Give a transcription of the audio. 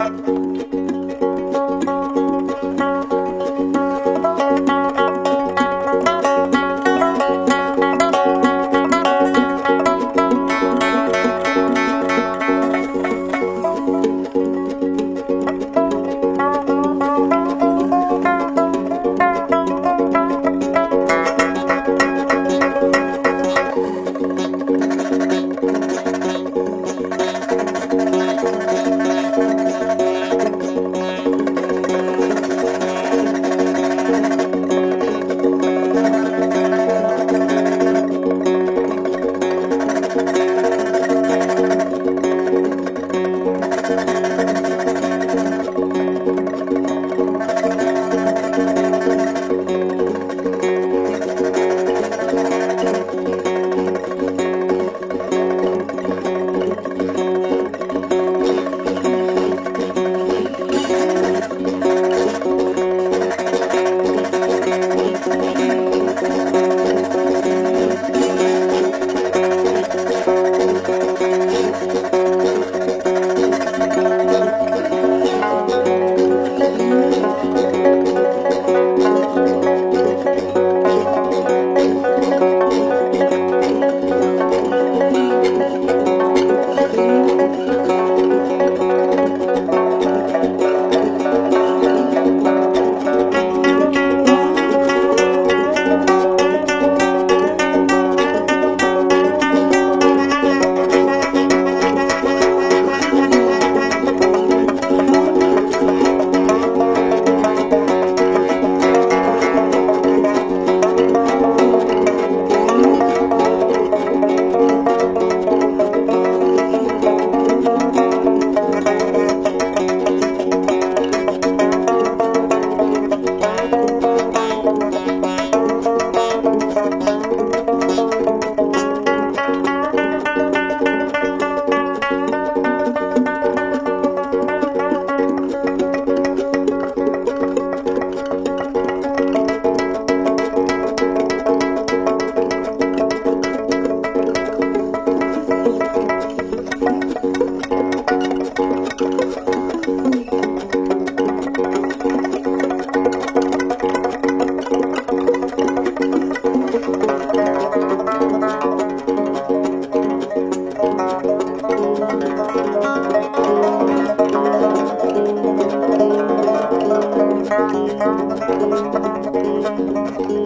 up. フフフフ。